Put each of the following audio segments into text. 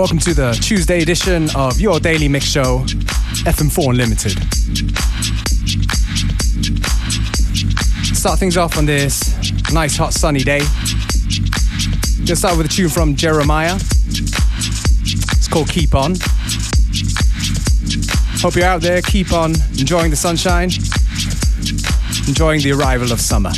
Welcome to the Tuesday edition of your daily mix show, FM4 Unlimited. Start things off on this nice, hot, sunny day. Gonna start with a tune from Jeremiah. It's called Keep On. Hope you're out there, keep on enjoying the sunshine, enjoying the arrival of summer.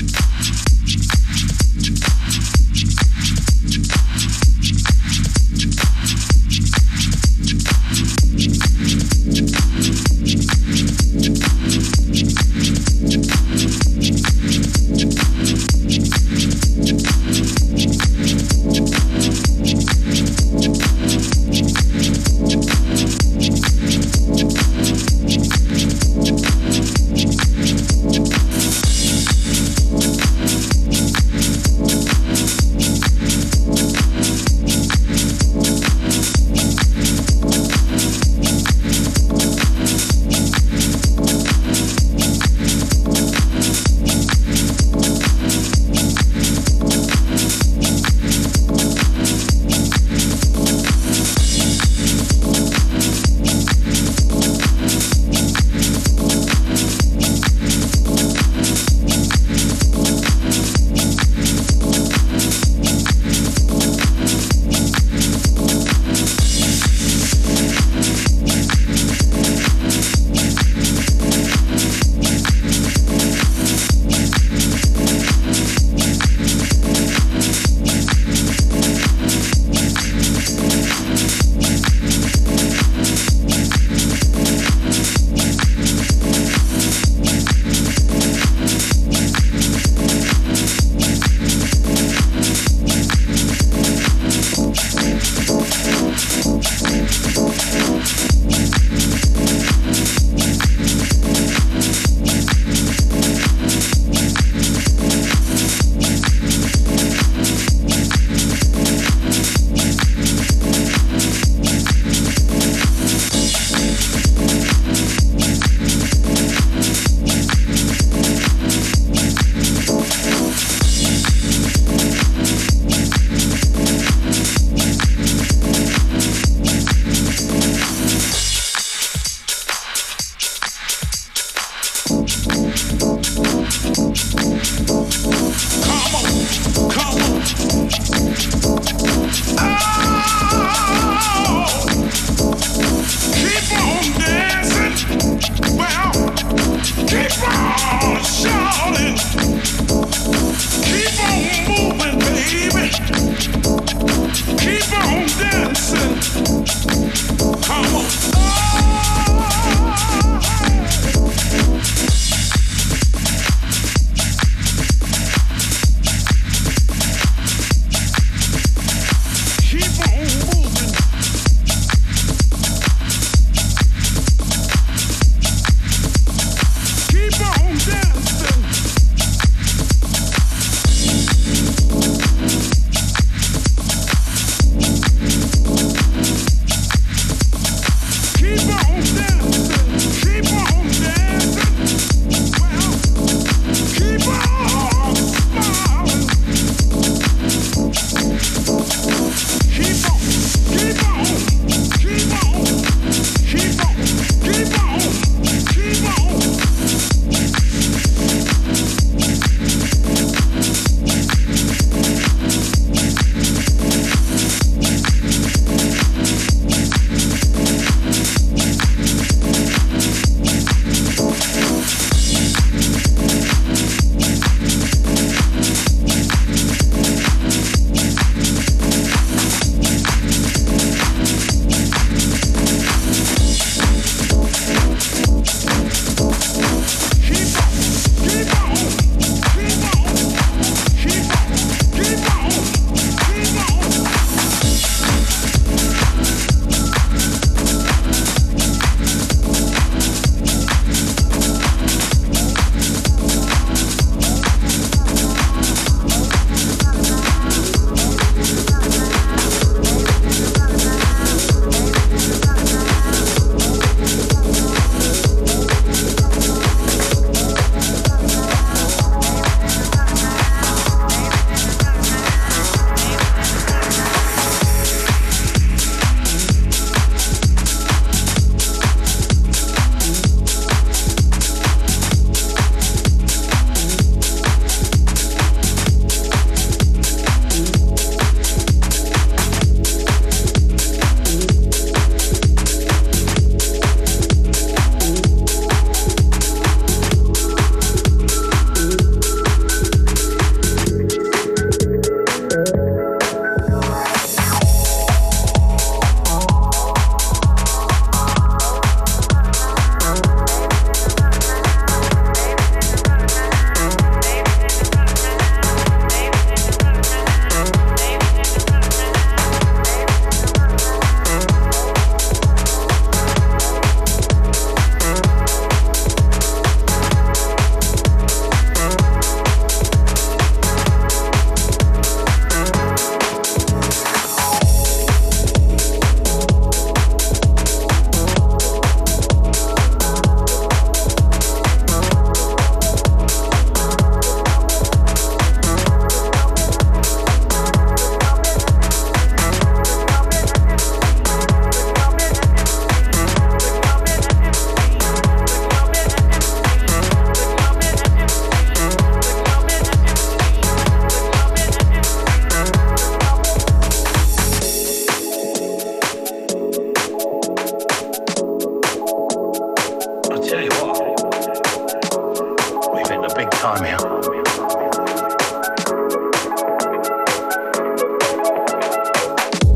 time here.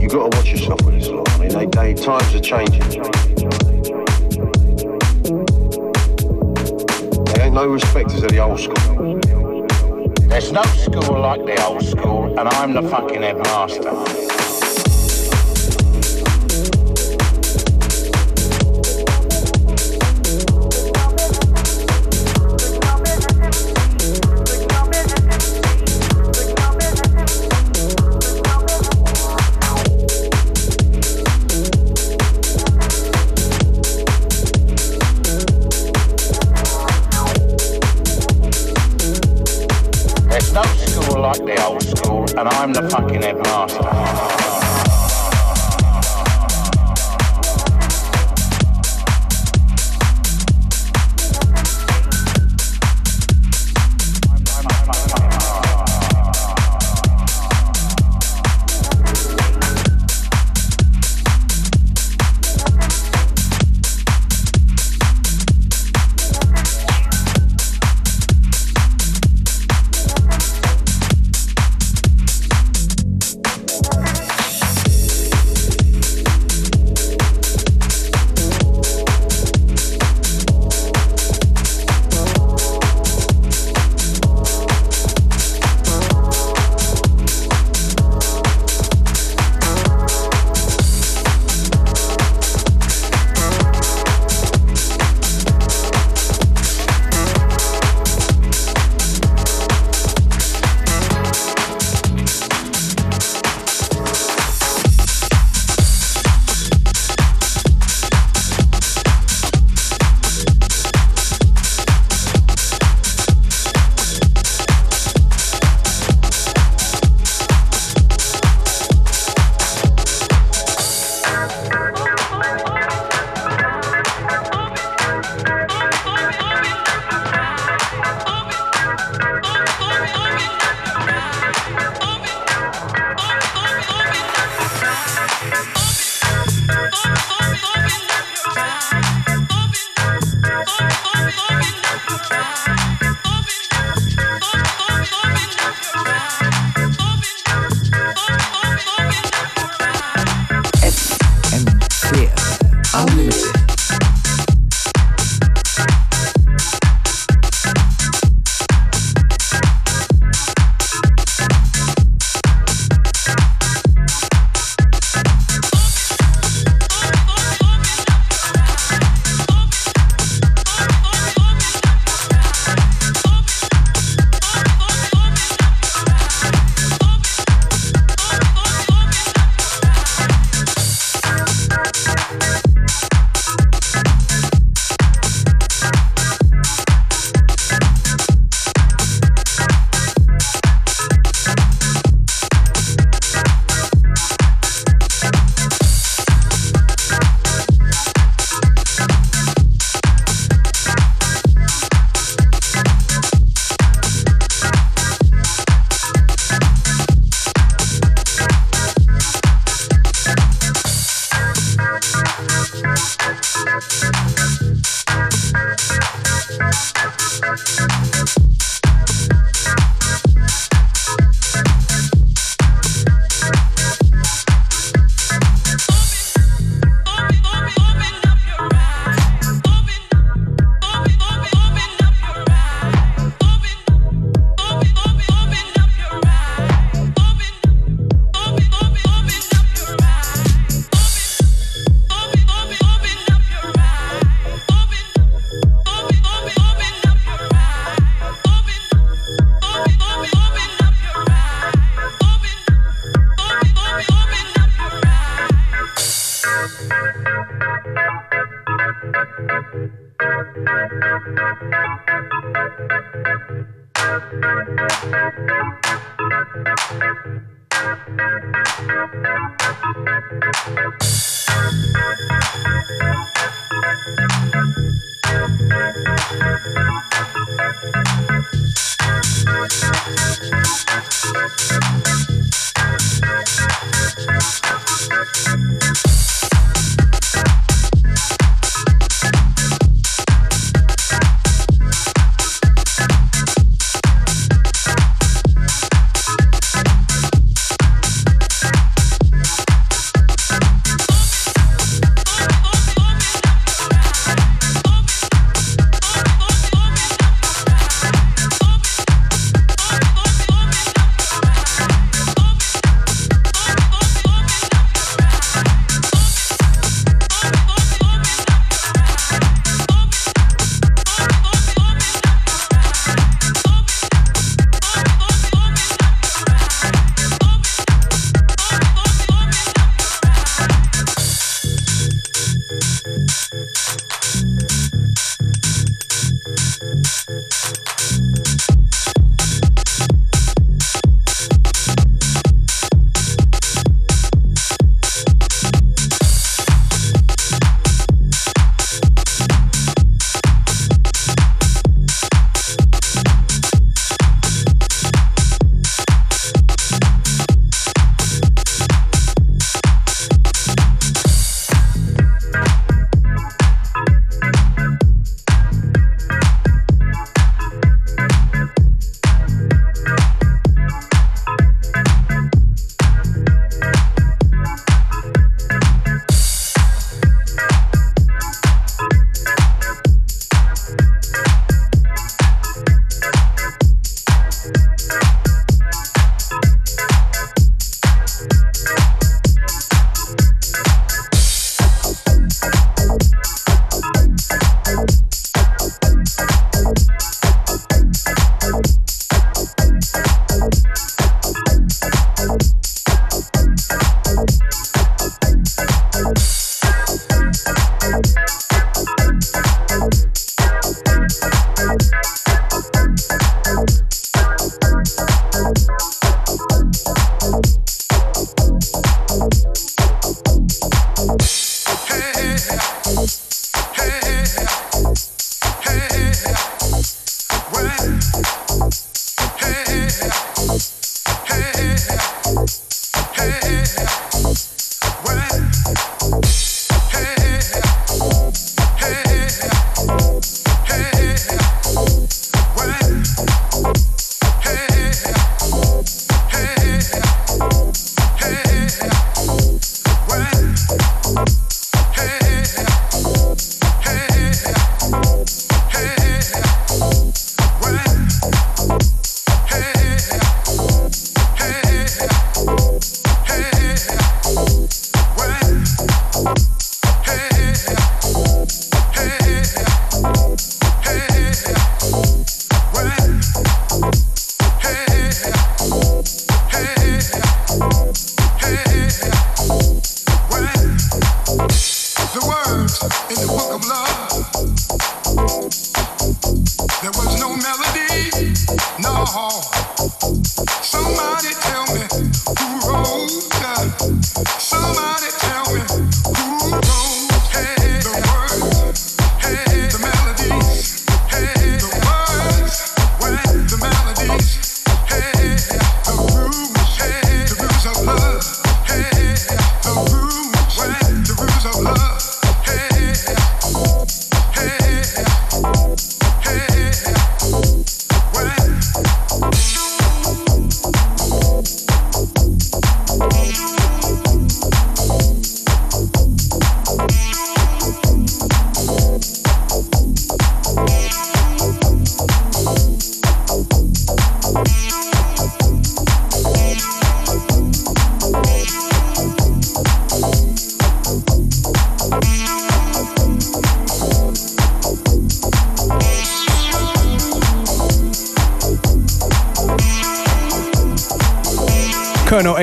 You got to watch yourself with this lot. I mean, they, they, times are changing. They ain't no respecters of the old school. There's no school like the old school, and I'm the fucking headmaster.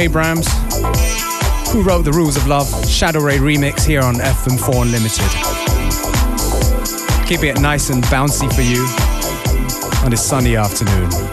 Abrams, who wrote The Rules of Love, Shadow Ray remix here on FM4 Unlimited. Keeping it nice and bouncy for you on this sunny afternoon.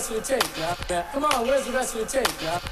Rest of your tape? Yeah. Come on, where's the rest of your tape? Yeah.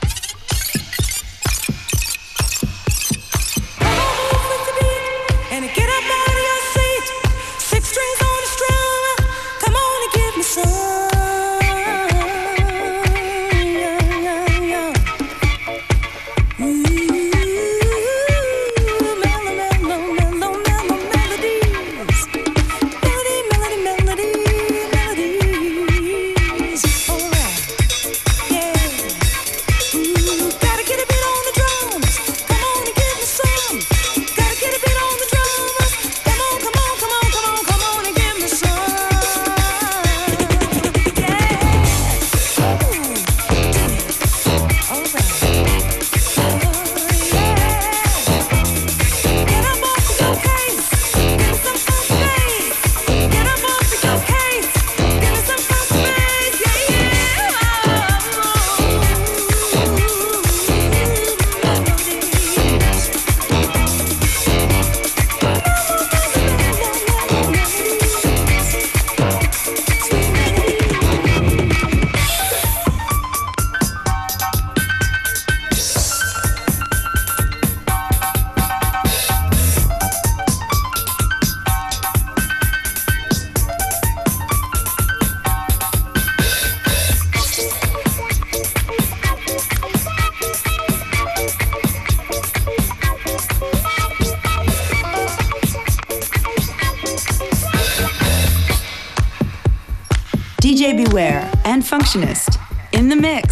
Functionist in the mix.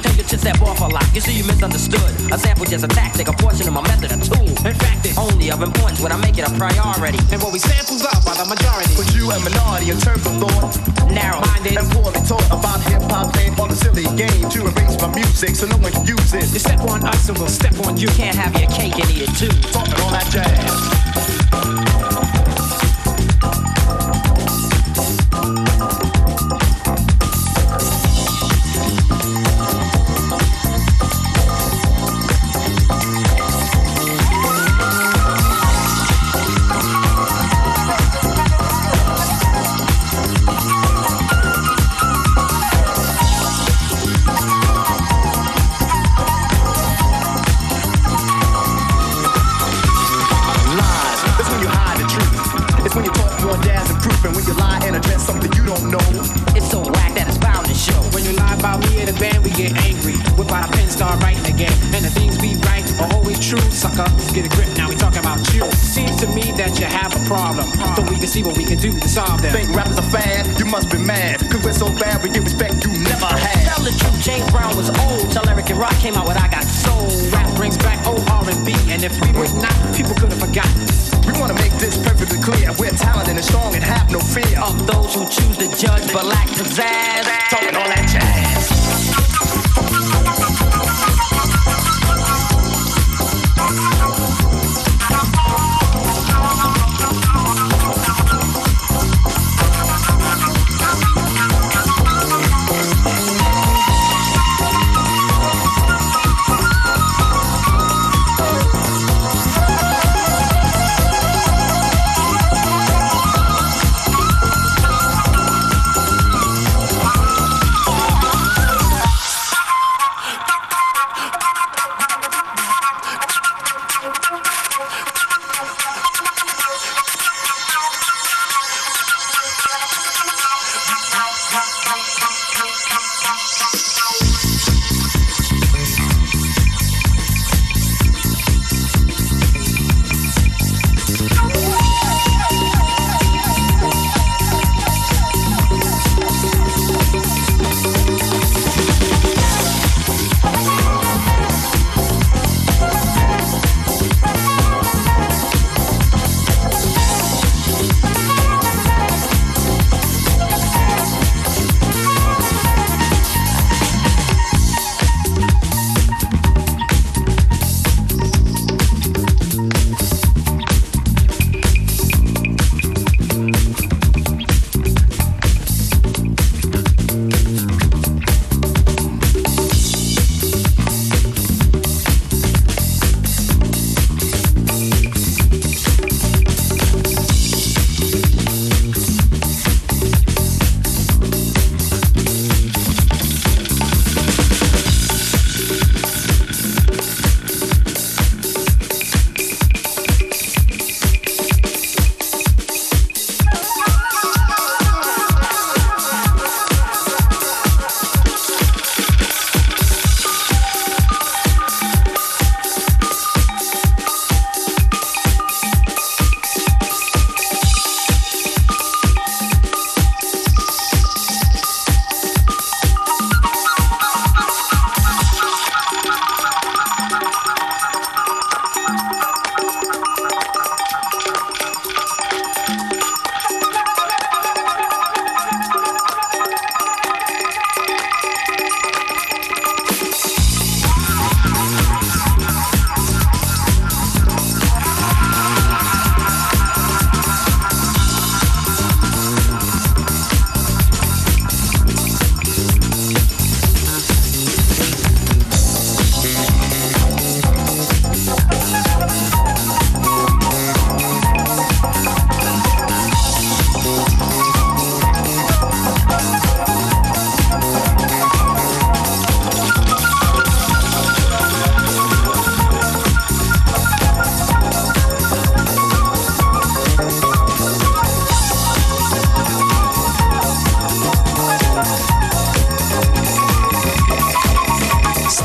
Take your that step for a lot. You see, you misunderstood. A sample just a tactic, a portion of my method, a tool. In fact, it's only of importance when I make it a priority. And what we samples up by the majority. But you a minority in terms of thought. Narrow-minded and poorly taught about hip-hop playing all the silly game to erase my music so no one can use it. You step on us and we'll step on you. Can't have your cake and eat it too. Talking all that jazz.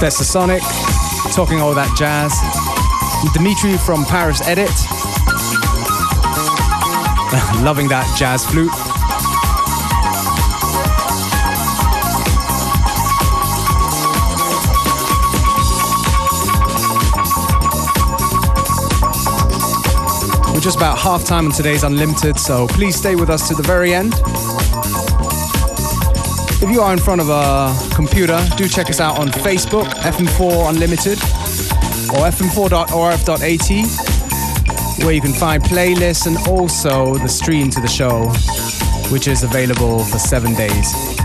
Stetsasonic, talking all that jazz. Dimitri from Paris Edit, loving that jazz flute. We're just about half time on today's Unlimited, so please stay with us to the very end. If you are in front of a computer, do check us out on Facebook, FM4 Unlimited, or fm4.orf.at, where you can find playlists and also the stream to the show, which is available for seven days.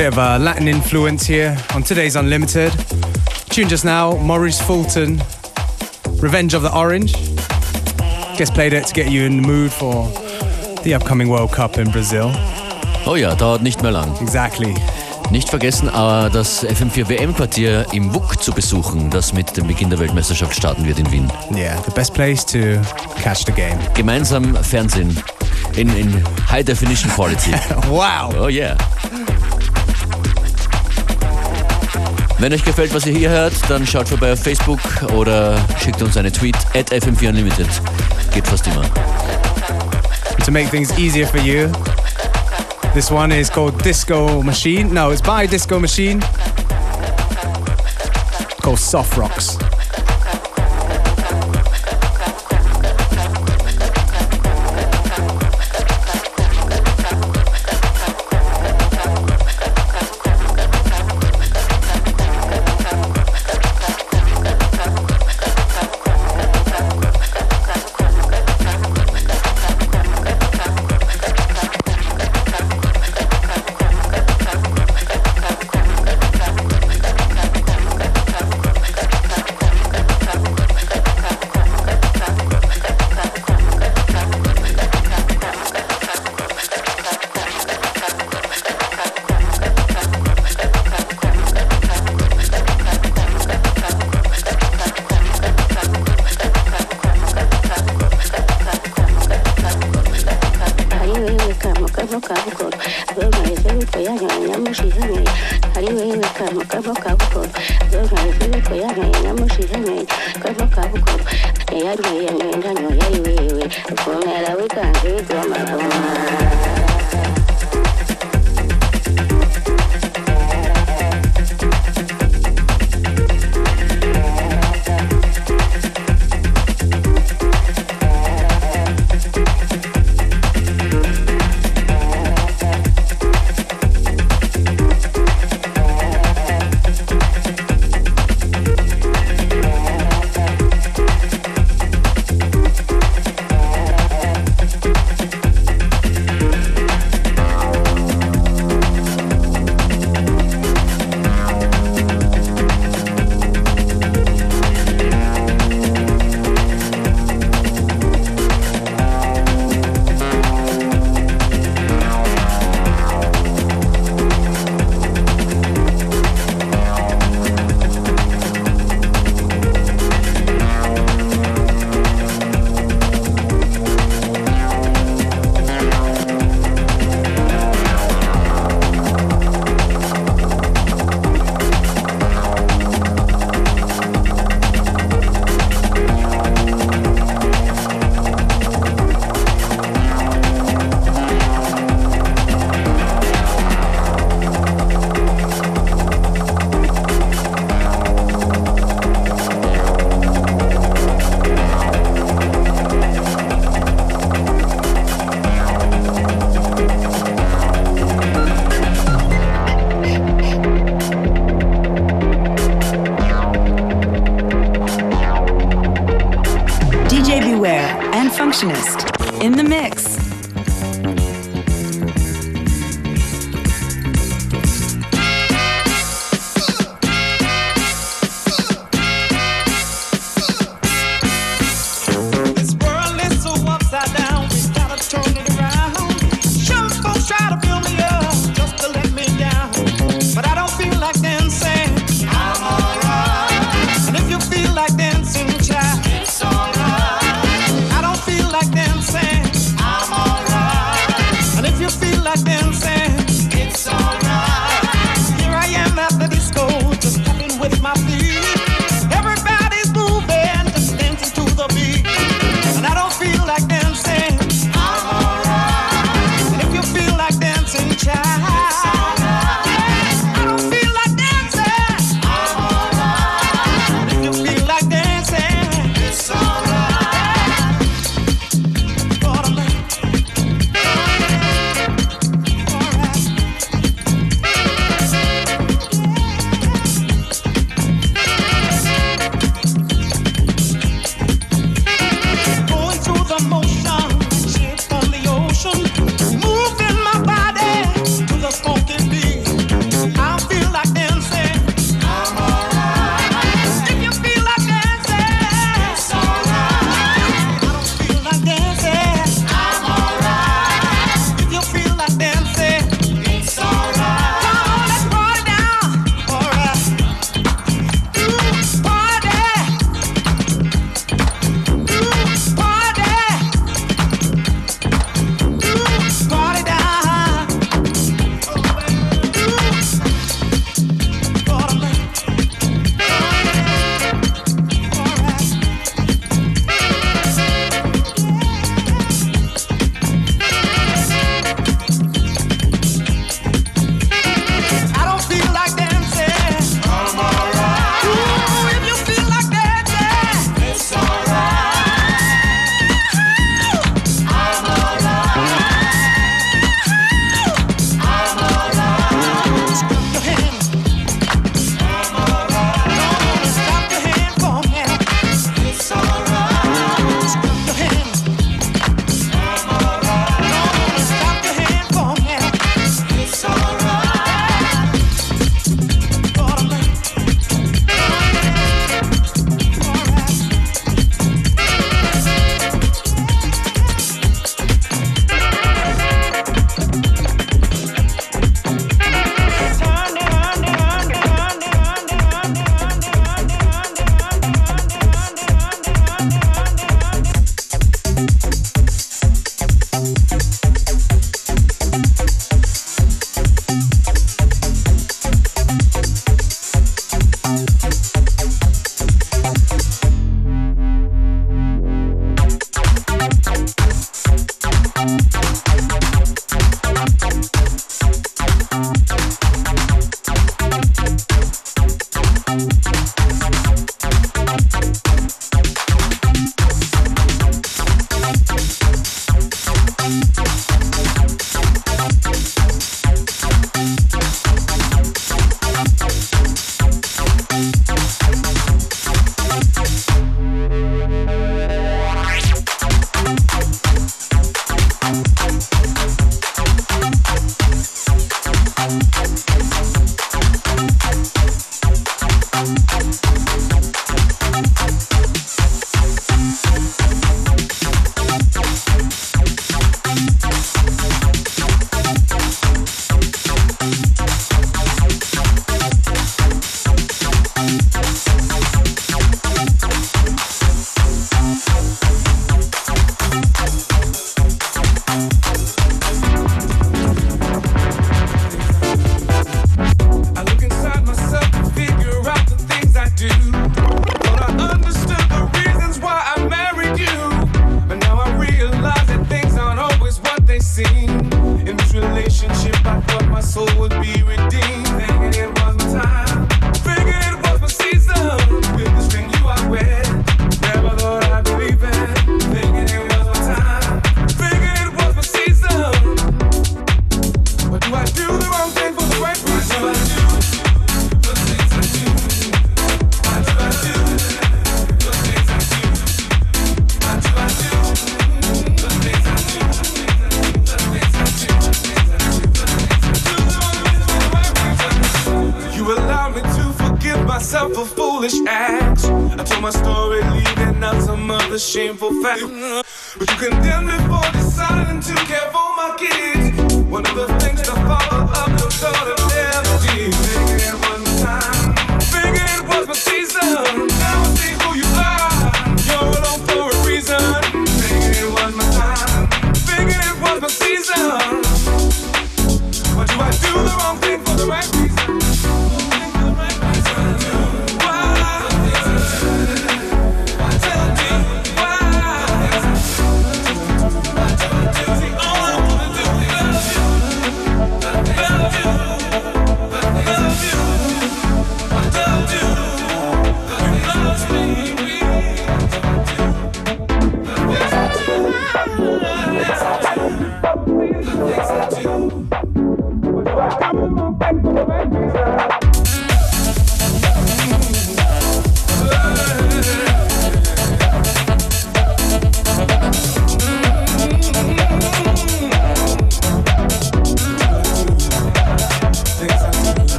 bit of a Latin influence here on today's Unlimited. Tune just now, Maurice Fulton, Revenge of the Orange. Guess played it to get you in the mood for the upcoming World Cup in Brazil. Oh ja, dauert nicht mehr lang. Exactly. Nicht vergessen, das FM4 WM-Quartier im WUK zu besuchen, das mit dem Beginn der Weltmeisterschaft starten wird in Wien. Yeah, the best place to catch the game. Gemeinsam Fernsehen in, in High Definition Quality. Wow. Oh yeah. Wenn euch gefällt, was ihr hier hört, dann schaut vorbei auf Facebook oder schickt uns eine Tweet at FM4 Unlimited. Geht fast immer. To make things easier for you, this one is called Disco Machine. No, it's by Disco Machine. called Soft Rocks.